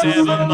Seven